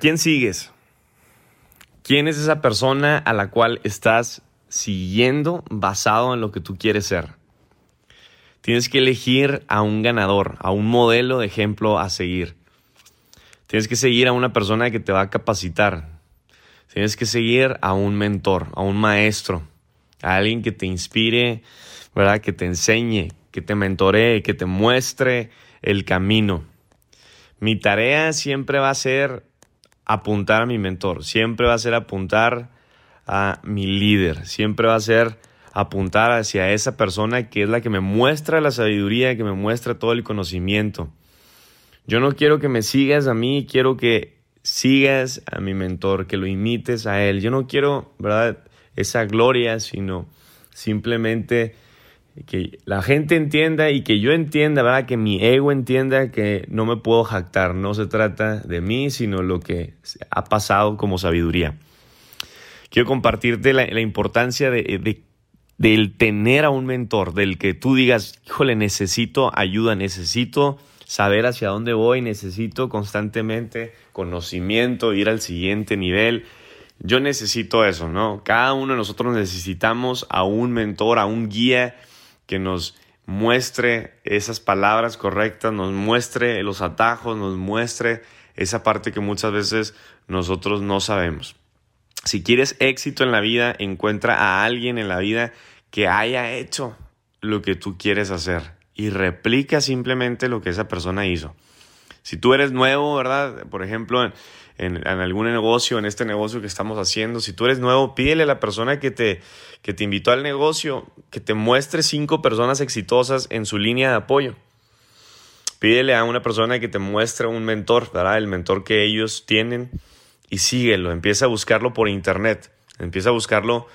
quién sigues? ¿Quién es esa persona a la cual estás siguiendo basado en lo que tú quieres ser? Tienes que elegir a un ganador, a un modelo de ejemplo a seguir. Tienes que seguir a una persona que te va a capacitar. Tienes que seguir a un mentor, a un maestro, a alguien que te inspire, ¿verdad? Que te enseñe, que te mentoree, que te muestre el camino. Mi tarea siempre va a ser apuntar a mi mentor, siempre va a ser apuntar a mi líder, siempre va a ser apuntar hacia esa persona que es la que me muestra la sabiduría, que me muestra todo el conocimiento. Yo no quiero que me sigas a mí, quiero que sigas a mi mentor, que lo imites a él. Yo no quiero, ¿verdad? Esa gloria, sino simplemente que la gente entienda y que yo entienda, ¿verdad? Que mi ego entienda que no me puedo jactar, no se trata de mí, sino lo que ha pasado como sabiduría. Quiero compartirte la, importancia de, del tener a un mentor, del que tú digas, híjole, necesito ayuda, necesito saber hacia dónde voy, necesito constantemente conocimiento, ir al siguiente nivel. Yo necesito eso, ¿no? Cada uno de nosotros necesitamos a un mentor, a un guía que nos muestre esas palabras correctas, nos muestre los atajos, nos muestre esa parte que muchas veces nosotros no sabemos. Si quieres éxito en la vida, encuentra a alguien en la vida que haya hecho lo que tú quieres hacer y replica simplemente lo que esa persona hizo. Si tú eres nuevo, ¿verdad? Por ejemplo, en, algún negocio, en este negocio que estamos haciendo, si tú eres nuevo, pídele a la persona que te, que te invitó al negocio que te muestre cinco personas exitosas en su línea de apoyo. Pídele a una persona que te muestre un mentor, ¿verdad? El mentor que ellos tienen y síguelo. Empieza a buscarlo por internet. Empieza a buscarlo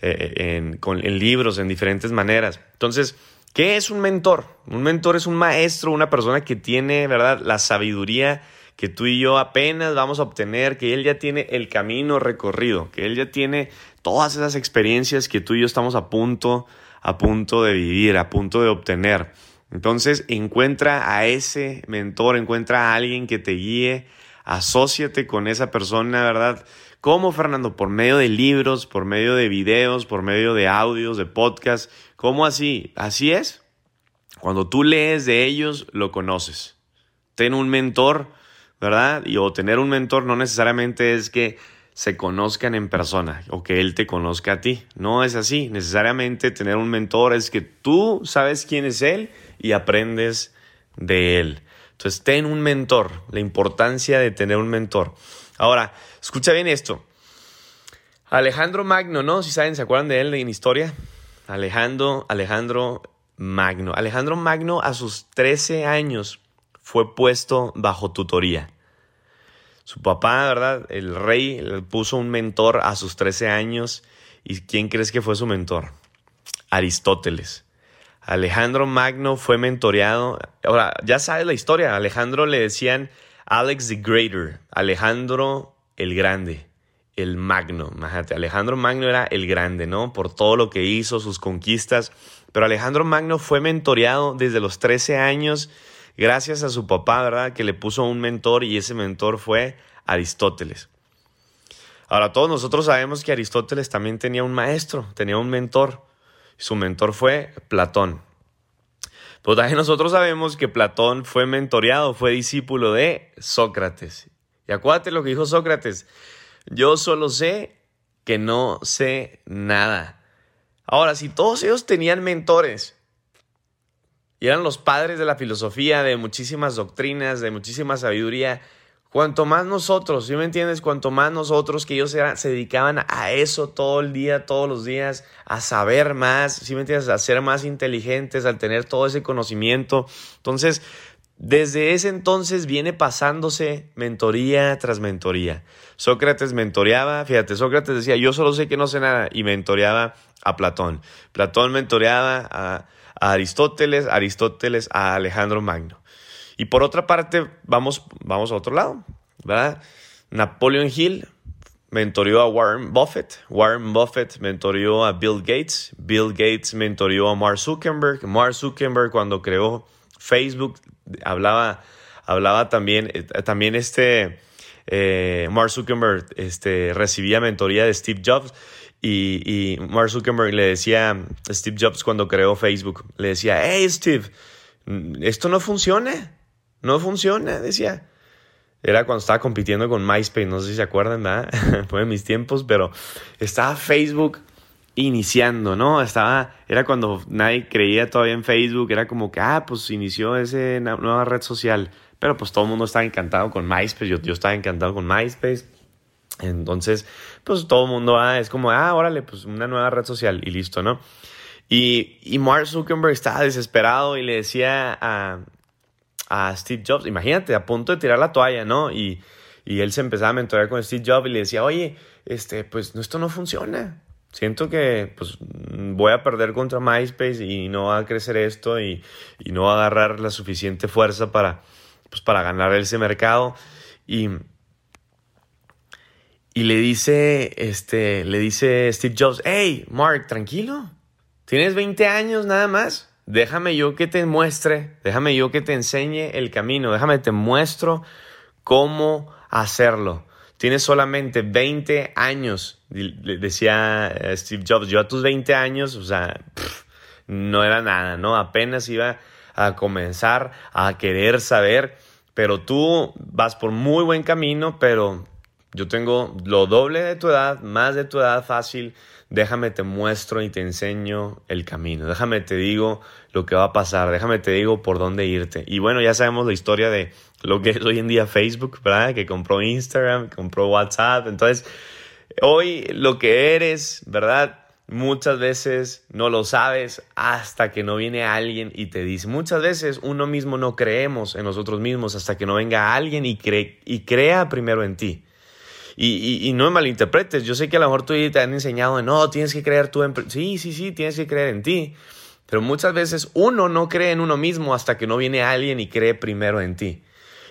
eh, en, en libros, en diferentes maneras. Entonces, ¿Qué es un mentor? Un mentor es un maestro, una persona que tiene, ¿verdad?, la sabiduría que tú y yo apenas vamos a obtener, que él ya tiene el camino recorrido, que él ya tiene todas esas experiencias que tú y yo estamos a punto, a punto de vivir, a punto de obtener. Entonces, encuentra a ese mentor, encuentra a alguien que te guíe, asóciate con esa persona, ¿verdad? ¿Cómo, Fernando? Por medio de libros, por medio de videos, por medio de audios, de podcasts. ¿Cómo así? Así es. Cuando tú lees de ellos, lo conoces. Ten un mentor, ¿verdad? Y o tener un mentor no necesariamente es que se conozcan en persona o que él te conozca a ti. No es así. Necesariamente tener un mentor es que tú sabes quién es él y aprendes de él. Entonces, ten un mentor, la importancia de tener un mentor. Ahora, escucha bien esto. Alejandro Magno, ¿no? Si saben, ¿se acuerdan de él en historia? Alejandro, Alejandro Magno. Alejandro Magno a sus 13 años fue puesto bajo tutoría. Su papá, ¿verdad? El rey le puso un mentor a sus 13 años. ¿Y quién crees que fue su mentor? Aristóteles. Alejandro Magno fue mentoreado. Ahora, ya sabes la historia. Alejandro le decían Alex the Greater, Alejandro el Grande, el Magno. Imagínate, Alejandro Magno era el Grande, ¿no? Por todo lo que hizo, sus conquistas. Pero Alejandro Magno fue mentoreado desde los 13 años gracias a su papá, ¿verdad? Que le puso un mentor y ese mentor fue Aristóteles. Ahora, todos nosotros sabemos que Aristóteles también tenía un maestro, tenía un mentor. Su mentor fue Platón. Pues también nosotros sabemos que Platón fue mentoreado, fue discípulo de Sócrates. Y acuérdate lo que dijo Sócrates. Yo solo sé que no sé nada. Ahora, si todos ellos tenían mentores y eran los padres de la filosofía, de muchísimas doctrinas, de muchísima sabiduría, Cuanto más nosotros, ¿sí me entiendes? Cuanto más nosotros que ellos se dedicaban a eso todo el día, todos los días, a saber más, ¿sí me entiendes? A ser más inteligentes, al tener todo ese conocimiento. Entonces, desde ese entonces viene pasándose mentoría tras mentoría. Sócrates mentoreaba, fíjate, Sócrates decía, yo solo sé que no sé nada, y mentoreaba a Platón. Platón mentoreaba a, a Aristóteles, Aristóteles a Alejandro Magno. Y por otra parte, vamos, vamos a otro lado, ¿verdad? Napoleon Hill mentorió a Warren Buffett, Warren Buffett mentorió a Bill Gates, Bill Gates mentorió a Mark Zuckerberg, Mark Zuckerberg cuando creó Facebook hablaba, hablaba también, eh, también este, eh, Mark Zuckerberg este, recibía mentoría de Steve Jobs y, y, Mark Zuckerberg le decía a Steve Jobs cuando creó Facebook, le decía, hey Steve, esto no funciona, no funciona, decía. Era cuando estaba compitiendo con MySpace, no sé si se acuerdan, ¿verdad? Fue en mis tiempos, pero estaba Facebook iniciando, ¿no? Estaba, era cuando nadie creía todavía en Facebook, era como que, ah, pues inició esa nueva red social, pero pues todo el mundo estaba encantado con MySpace, yo, yo estaba encantado con MySpace, entonces, pues todo el mundo, ah, es como, ah, órale, pues una nueva red social y listo, ¿no? Y, y Mark Zuckerberg estaba desesperado y le decía a, a Steve Jobs, imagínate, a punto de tirar la toalla, ¿no? Y, y él se empezaba a mentorear con Steve Jobs y le decía, oye, este, pues esto no funciona siento que pues, voy a perder contra MySpace y no va a crecer esto y, no va a agarrar la suficiente fuerza para, pues, para ganar ese mercado. Y, y le dice, este, le dice Steve Jobs, hey, Mark, tranquilo, tienes 20 años nada más. Déjame yo que te muestre, déjame yo que te enseñe el camino, déjame te muestro cómo hacerlo. Tienes solamente 20 años, decía eh, Steve Jobs. Yo a tus 20 años, o sea, no era nada, ¿no? Apenas iba a comenzar a querer saber, pero tú vas por muy buen camino, pero yo tengo lo doble de tu edad, más de tu edad fácil. Déjame te muestro y te enseño el camino. Déjame te digo lo que va a pasar. Déjame te digo por dónde irte. Y bueno, ya sabemos la historia de lo que es hoy en día Facebook, ¿verdad? Que compró Instagram, compró WhatsApp. Entonces, hoy lo que eres, ¿verdad? Muchas veces no lo sabes hasta que no viene alguien y te dice. Muchas veces uno mismo no creemos en nosotros mismos hasta que no venga alguien y, cree, y crea primero en ti. Y, no me malinterpretes, yo sé que a lo mejor tú te han enseñado, no, tienes que creer tú en... Sí, sí, sí, tienes que creer en ti. Pero muchas veces uno no cree en uno mismo hasta que no viene alguien y cree primero en ti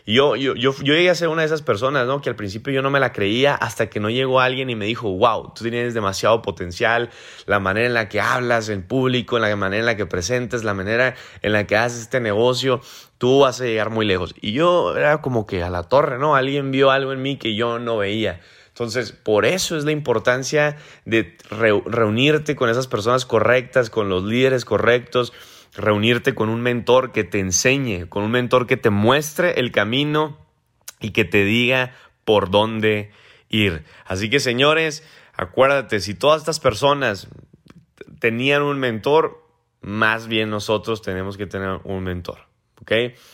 yo, yo, yo, yo llegué a ser una de esas personas, ¿no? Que al principio yo no me la creía hasta que no llegó alguien y me dijo, wow, tú tienes demasiado potencial, la manera en la que hablas en público, la manera en la que presentes, la manera en la que haces este negocio, tú vas a llegar muy lejos. Y yo era como que a la torre, ¿no? Alguien vio algo en mí que yo no veía. Entonces, por eso es la importancia de reunirte con esas personas correctas, con los líderes correctos, reunirte con un mentor que te enseñe, con un mentor que te muestre el camino y que te diga por dónde ir. Así que señores, acuérdate, si todas estas personas tenían un mentor, más bien nosotros tenemos que tener un mentor. ¿Ok?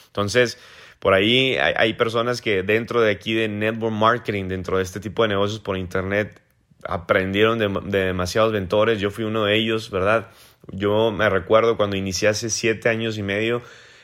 Entonces, por ahí hay, personas que dentro de aquí de network marketing, dentro de este tipo de negocios por internet, aprendieron de, de demasiados mentores. Yo fui uno de ellos, ¿verdad? Yo me recuerdo cuando inicié hace siete años y medio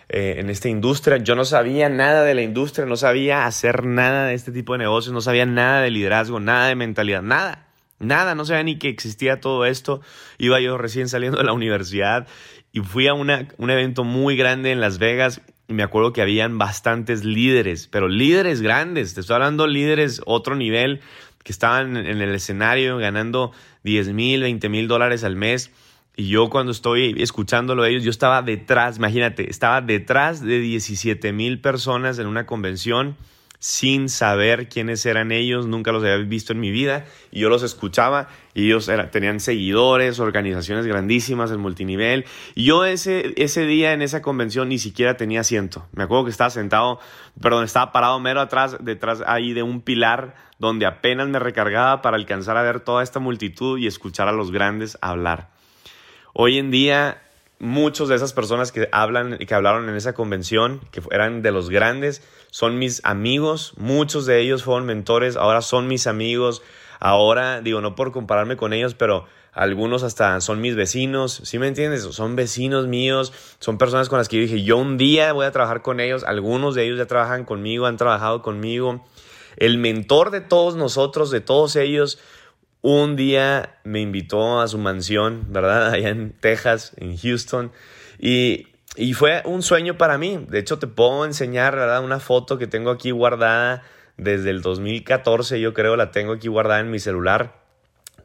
eh, en esta industria, yo no sabía nada de la industria, no sabía hacer nada de este tipo de negocios, no sabía nada de liderazgo, nada de mentalidad, nada. Nada, no sabía ni que existía todo esto. Iba yo recién saliendo de la universidad y fui a un evento muy grande en Las Vegas. Y me acuerdo que habían bastantes líderes, pero líderes grandes, te estoy hablando líderes otro nivel, que estaban en el escenario ganando 10 mil, 20 mil dólares al mes. Y yo cuando estoy escuchándolo ellos, yo estaba detrás, imagínate, estaba detrás de 17 mil personas en una convención sin saber quiénes eran ellos, nunca los había visto en mi vida, y yo los escuchaba, y ellos tenían seguidores, organizaciones grandísimas en multinivel, y yo ese, ese día en esa convención ni siquiera tenía asiento, me acuerdo que estaba sentado, perdón, estaba parado mero atrás, detrás ahí de un pilar, donde apenas me recargaba para alcanzar a ver toda esta multitud y escuchar a los grandes hablar. Hoy en día, muchos de esas personas que hablan y que hablaron en esa convención, que eran de los grandes, son mis amigos. Muchos de ellos fueron mentores, ahora son mis amigos. Ahora, digo, no por compararme con ellos, pero algunos hasta son mis vecinos, ¿sí me entiendes? Son vecinos míos, son personas con las que dije, yo un día voy a trabajar con ellos, algunos de ellos ya trabajan conmigo, han trabajado conmigo. El mentor de todos nosotros, de todos ellos, un día me invitó a su mansión, ¿verdad? Allá en Texas, en Houston. Y, fue un sueño para mí. De hecho, te puedo enseñar, ¿verdad? Una foto que tengo aquí guardada desde el 2014, yo creo, la tengo aquí guardada en mi celular.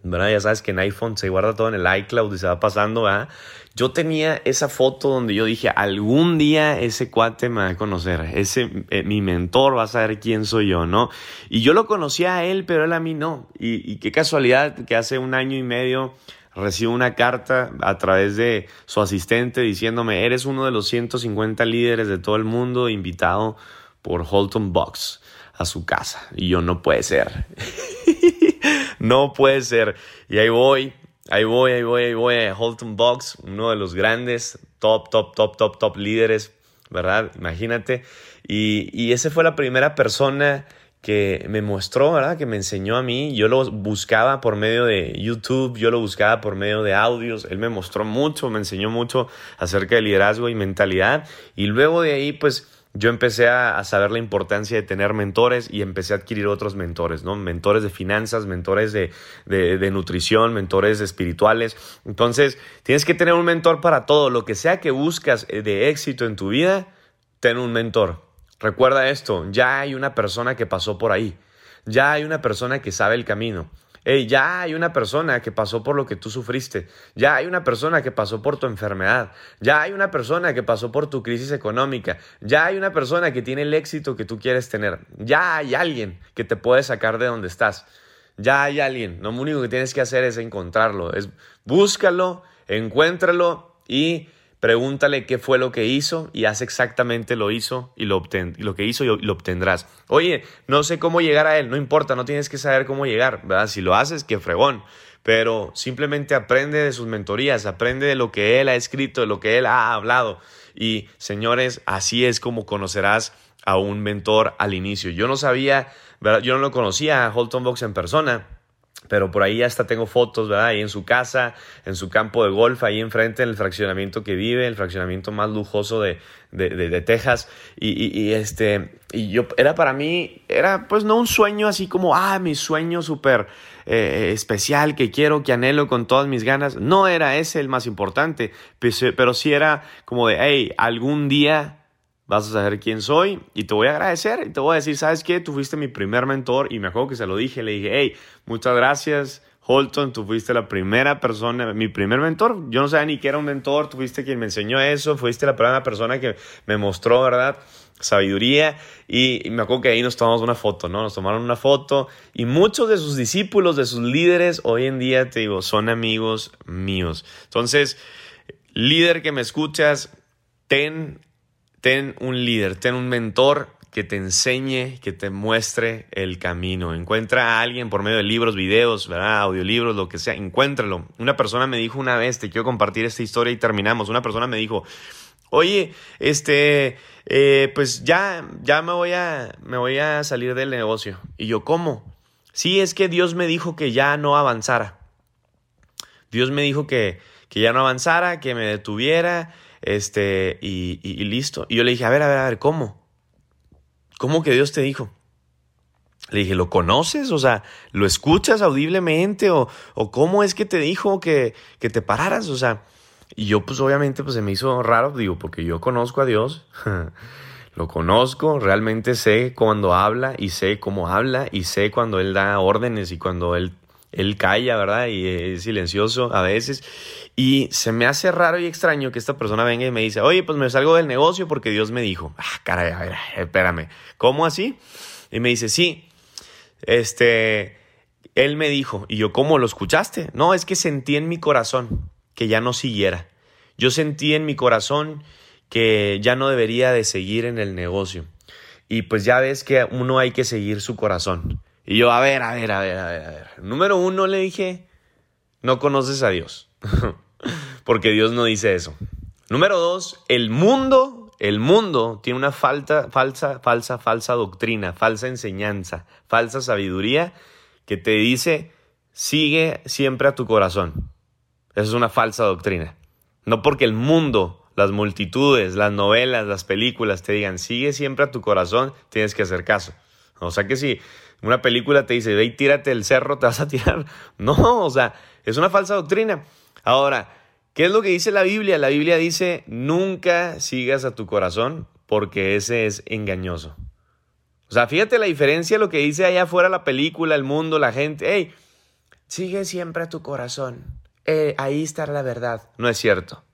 ¿Verdad? Ya sabes que en iPhone se guarda todo en el iCloud y se va pasando, ¿verdad? Yo tenía esa foto donde yo dije, algún día ese cuate me va a conocer, ese, eh, mi mentor va a saber quién soy yo, ¿no? Y yo lo conocía a él, pero él a mí no. Y, y qué casualidad que hace un año y medio recibo una carta a través de su asistente diciéndome, eres uno de los 150 líderes de todo el mundo invitado por Holton Box a su casa. Y yo, no puede ser. no puede ser. Y ahí voy, ahí voy, ahí voy, ahí voy Holton Box, uno de los grandes, top, top, top, top, top líderes, ¿verdad? Imagínate. Y, y esa fue la primera persona que me mostró, ¿verdad? Que me enseñó a mí. Yo lo buscaba por medio de YouTube, yo lo buscaba por medio de audios. Él me mostró mucho, me enseñó mucho acerca de liderazgo y mentalidad. Y luego de ahí, pues yo empecé a, saber la importancia de tener mentores y empecé a adquirir otros mentores, ¿no? Mentores de finanzas, mentores de, de, nutrición, mentores espirituales. Entonces, tienes que tener un mentor para todo. Lo que sea que buscas eh, de éxito en tu vida, ten un mentor. Recuerda esto, ya hay una persona que pasó por ahí. Ya hay una persona que sabe el camino ya hay una persona que pasó por lo que tú sufriste. Ya hay una persona que pasó por tu enfermedad. Ya hay una persona que pasó por tu crisis económica. Ya hay una persona que tiene el éxito que tú quieres tener. Ya hay alguien que te puede sacar de donde estás. Ya hay alguien. Lo único que tienes que hacer es encontrarlo. Es búscalo, encuéntralo y Pregúntale qué fue lo que hizo y haz exactamente lo hizo y lo, lo que hizo y lo obtendrás. Oye, no sé cómo llegar a él, no importa, no tienes que saber cómo llegar, ¿verdad? Si lo haces, qué fregón. Pero simplemente aprende de sus mentorías, aprende de lo que él ha escrito, de lo que él ha hablado. Y señores, así es como conocerás a un mentor al inicio. Yo no sabía, yo no lo conocía a Holton Box en persona pero por ahí hasta tengo fotos, ¿verdad? Ahí en su casa, en su campo de golf, ahí enfrente en el fraccionamiento que vive, el fraccionamiento más lujoso de, de, de, Texas. Y, y, este, y yo, era para mí, era pues no un sueño así como, ah, mi sueño súper eh, especial que quiero, que anhelo con todas mis ganas. No era ese el más importante, pero sí era como de, hey, algún día vas a saber quién soy y te voy a agradecer y te voy a decir, ¿sabes qué? Tú fuiste mi primer mentor y me acuerdo que se lo dije, le dije, hey, muchas gracias. Holton, tú fuiste la primera persona, mi primer mentor. Yo no sabía ni que era un mentor, tú fuiste quien me enseñó eso, fuiste la primera persona que me mostró, ¿verdad? Sabiduría. Y, me acuerdo que ahí nos tomamos una foto, ¿no? Nos tomaron una foto. Y muchos de sus discípulos, de sus líderes, hoy en día, te digo, son amigos míos. Entonces, líder que me escuchas, ten ten un líder, ten un mentor que te enseñe, que te muestre el camino. Encuentra a alguien por medio de libros, videos, ¿verdad? audiolibros, lo que sea, encuéntralo. Una persona me dijo una vez, te quiero compartir esta historia y terminamos. Una persona me dijo, oye, este, eh, pues ya, ya me voy a, me voy a salir del negocio. Y yo, ¿cómo? Sí, es que Dios me dijo que ya no avanzara. Dios me dijo que, que ya no avanzara, que me detuviera este, y, listo. Y yo le dije, a ver, a ver, a ver, ¿cómo? ¿Cómo que Dios te dijo? Le dije, ¿lo conoces? O sea, ¿lo escuchas audiblemente? ¿O, o cómo es que te dijo que, que, te pararas? O sea, y yo pues obviamente pues se me hizo raro, digo, porque yo conozco a Dios, lo conozco, realmente sé cuando habla y sé cómo habla y sé cuando Él da órdenes y cuando Él él calla, ¿verdad? Y es silencioso a veces. Y se me hace raro y extraño que esta persona venga y me dice, oye, pues me salgo del negocio porque Dios me dijo. Ah, caray, a ver, espérame. ¿Cómo así? Y me dice, sí, este, Él me dijo. Y yo, ¿cómo lo escuchaste? No, es que sentí en mi corazón que ya no siguiera. Yo sentí en mi corazón que ya no debería de seguir en el negocio. Y pues ya ves que uno hay que seguir su corazón. Y yo, a ver, a ver, a ver, a ver, a ver. Número uno le dije, no conoces a Dios. Porque Dios no dice eso. Número dos, el mundo, el mundo tiene una falta, falsa, falsa, falsa doctrina, falsa enseñanza, falsa sabiduría que te dice, sigue siempre a tu corazón. Esa es una falsa doctrina. No porque el mundo, las multitudes, las novelas, las películas te digan, sigue siempre a tu corazón, tienes que hacer caso. O sea que si una película te dice, ve y tírate el cerro, te vas a tirar. No, o sea, es una falsa doctrina. Ahora, ¿qué es lo que dice la Biblia? La Biblia dice, nunca sigas a tu corazón porque ese es engañoso. O sea, fíjate la diferencia lo que dice allá afuera la película, el mundo, la gente. Hey, sigue siempre a tu corazón. Eh, ahí está la verdad. No es cierto.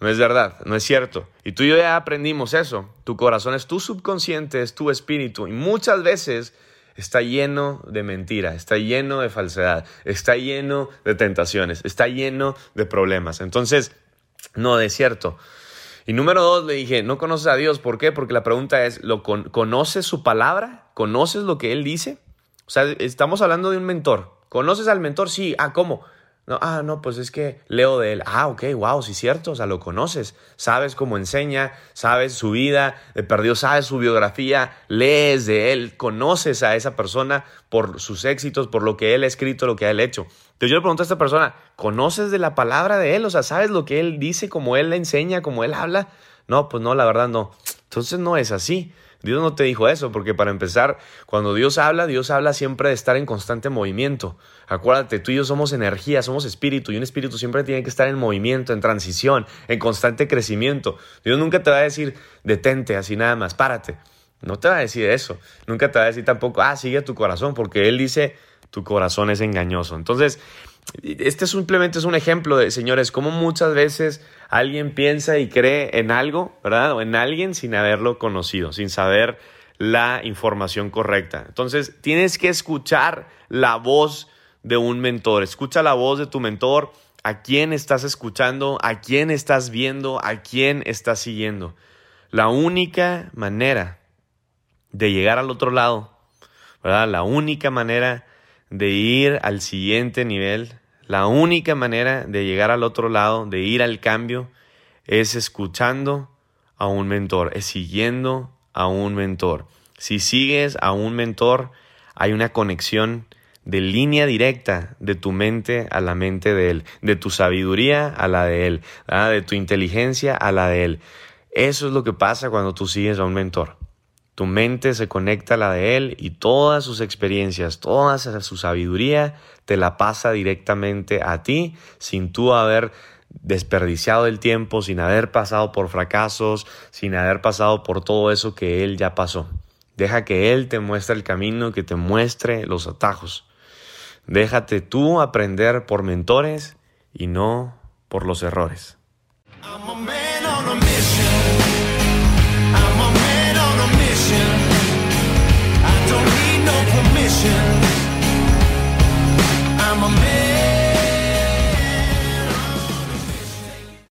No es verdad, no es cierto. Y tú y yo ya aprendimos eso. Tu corazón es tu subconsciente, es tu espíritu. Y muchas veces está lleno de mentira, está lleno de falsedad, está lleno de tentaciones, está lleno de problemas. Entonces, no es cierto. Y número dos, le dije, no conoces a Dios. ¿Por qué? Porque la pregunta es, ¿lo ¿conoces su palabra? ¿Conoces lo que Él dice? O sea, estamos hablando de un mentor. ¿Conoces al mentor? Sí. Ah, ¿cómo? No, ah, no, pues es que leo de él. Ah, ok, wow, sí, cierto, o sea, lo conoces. Sabes cómo enseña, sabes su vida, de perdido, sabes su biografía, lees de él, conoces a esa persona por sus éxitos, por lo que él ha escrito, lo que él ha hecho. Entonces yo le pregunto a esta persona, ¿conoces de la palabra de él? O sea, ¿sabes lo que él dice, cómo él le enseña, cómo él habla? No, pues no, la verdad no. Entonces no es así. Dios no te dijo eso, porque para empezar, cuando Dios habla, Dios habla siempre de estar en constante movimiento. Acuérdate, tú y yo somos energía, somos espíritu, y un espíritu siempre tiene que estar en movimiento, en transición, en constante crecimiento. Dios nunca te va a decir, detente, así nada más, párate. No te va a decir eso. Nunca te va a decir tampoco, ah, sigue tu corazón, porque Él dice, tu corazón es engañoso. Entonces, este simplemente es un ejemplo de, señores, cómo muchas veces alguien piensa y cree en algo, ¿verdad? O en alguien sin haberlo conocido, sin saber la información correcta. Entonces, tienes que escuchar la voz de un mentor. Escucha la voz de tu mentor, a quién estás escuchando, a quién estás viendo, a quién estás siguiendo. La única manera de llegar al otro lado, ¿verdad? La única manera de ir al siguiente nivel, la única manera de llegar al otro lado, de ir al cambio, es escuchando a un mentor, es siguiendo a un mentor. Si sigues a un mentor, hay una conexión de línea directa de tu mente a la mente de él, de tu sabiduría a la de él, de tu inteligencia a la de él. Eso es lo que pasa cuando tú sigues a un mentor. Tu mente se conecta a la de él y todas sus experiencias, toda su sabiduría te la pasa directamente a ti sin tú haber desperdiciado el tiempo, sin haber pasado por fracasos, sin haber pasado por todo eso que él ya pasó. Deja que él te muestre el camino, que te muestre los atajos. Déjate tú aprender por mentores y no por los errores.